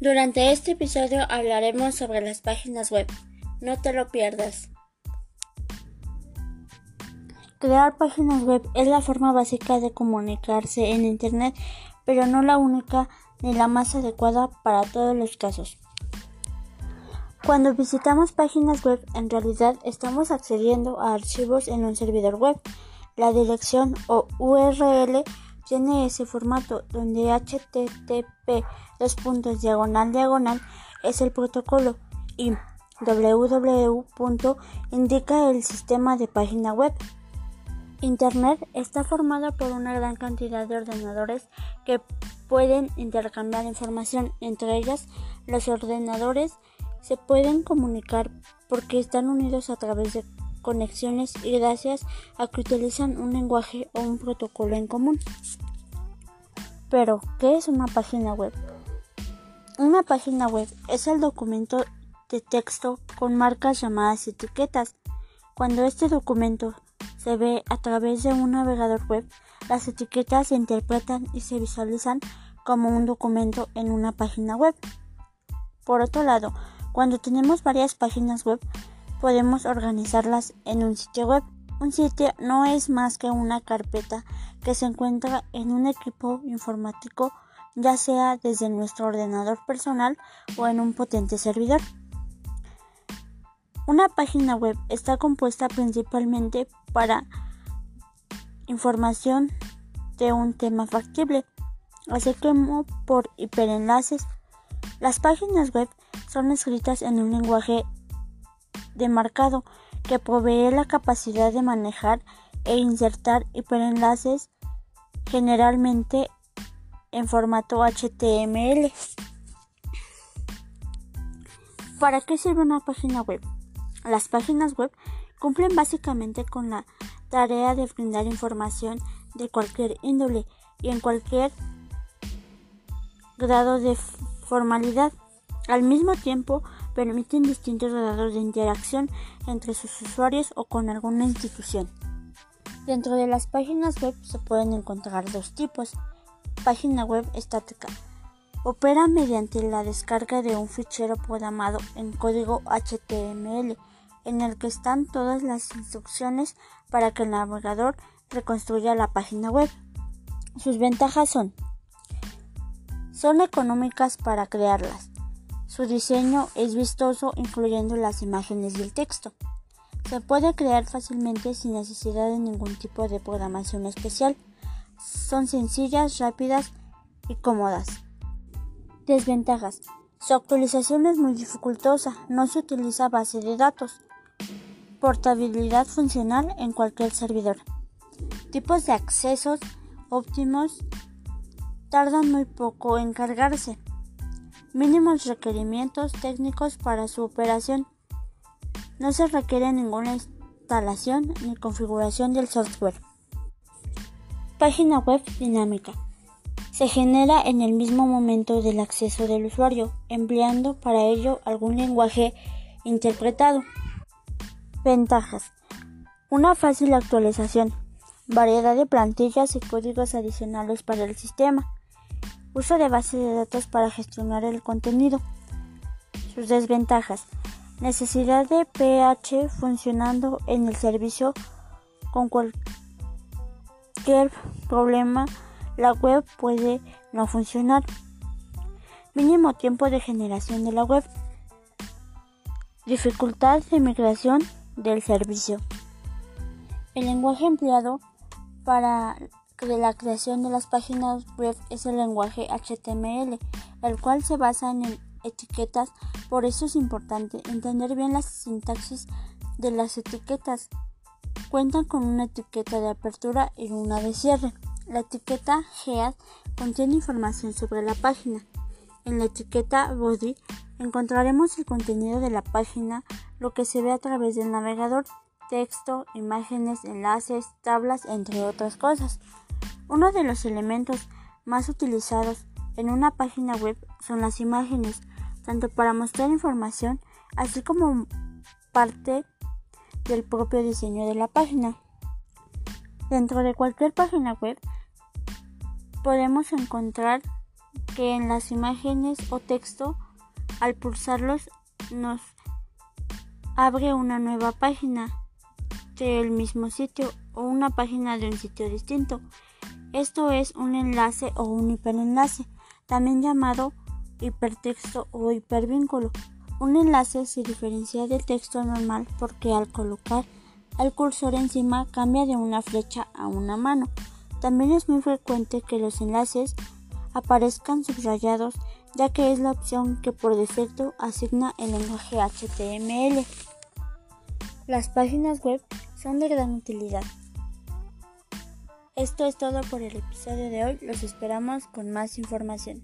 Durante este episodio hablaremos sobre las páginas web. No te lo pierdas. Crear páginas web es la forma básica de comunicarse en Internet, pero no la única ni la más adecuada para todos los casos. Cuando visitamos páginas web, en realidad estamos accediendo a archivos en un servidor web. La dirección o URL tiene ese formato donde http dos puntos diagonal diagonal es el protocolo y www. indica el sistema de página web. Internet está formado por una gran cantidad de ordenadores que pueden intercambiar información. Entre ellas, los ordenadores se pueden comunicar porque están unidos a través de conexiones y gracias a que utilizan un lenguaje o un protocolo en común. Pero, ¿qué es una página web? Una página web es el documento de texto con marcas llamadas etiquetas. Cuando este documento se ve a través de un navegador web, las etiquetas se interpretan y se visualizan como un documento en una página web. Por otro lado, cuando tenemos varias páginas web, podemos organizarlas en un sitio web. Un sitio no es más que una carpeta que se encuentra en un equipo informático, ya sea desde nuestro ordenador personal o en un potente servidor. Una página web está compuesta principalmente para información de un tema factible, así como por hiperenlaces. Las páginas web son escritas en un lenguaje demarcado que provee la capacidad de manejar e insertar hiperenlaces generalmente en formato HTML. ¿Para qué sirve una página web? Las páginas web cumplen básicamente con la tarea de brindar información de cualquier índole y en cualquier grado de formalidad. Al mismo tiempo, permiten distintos grados de interacción entre sus usuarios o con alguna institución. Dentro de las páginas web se pueden encontrar dos tipos. Página web estática. Opera mediante la descarga de un fichero programado en código HTML en el que están todas las instrucciones para que el navegador reconstruya la página web. Sus ventajas son son económicas para crearlas. Su diseño es vistoso incluyendo las imágenes y el texto. Se puede crear fácilmente sin necesidad de ningún tipo de programación especial. Son sencillas, rápidas y cómodas. Desventajas. Su actualización es muy dificultosa, no se utiliza base de datos. Portabilidad funcional en cualquier servidor. Tipos de accesos óptimos tardan muy poco en cargarse mínimos requerimientos técnicos para su operación. No se requiere ninguna instalación ni configuración del software. Página web dinámica. Se genera en el mismo momento del acceso del usuario, empleando para ello algún lenguaje interpretado. Ventajas. Una fácil actualización. Variedad de plantillas y códigos adicionales para el sistema Uso de base de datos para gestionar el contenido. Sus desventajas. Necesidad de PH funcionando en el servicio con cualquier problema. La web puede no funcionar. Mínimo tiempo de generación de la web. Dificultad de migración del servicio. El lenguaje empleado para la creación de las páginas web es el lenguaje HTML, el cual se basa en etiquetas, por eso es importante entender bien la sintaxis de las etiquetas. Cuentan con una etiqueta de apertura y una de cierre. La etiqueta head contiene información sobre la página. En la etiqueta body encontraremos el contenido de la página, lo que se ve a través del navegador, texto, imágenes, enlaces, tablas, entre otras cosas. Uno de los elementos más utilizados en una página web son las imágenes, tanto para mostrar información así como parte del propio diseño de la página. Dentro de cualquier página web podemos encontrar que en las imágenes o texto, al pulsarlos, nos abre una nueva página del mismo sitio o una página de un sitio distinto. Esto es un enlace o un hiperenlace, también llamado hipertexto o hipervínculo. Un enlace se diferencia del texto normal porque al colocar el cursor encima cambia de una flecha a una mano. También es muy frecuente que los enlaces aparezcan subrayados ya que es la opción que por defecto asigna el lenguaje HTML. Las páginas web son de gran utilidad. Esto es todo por el episodio de hoy, los esperamos con más información.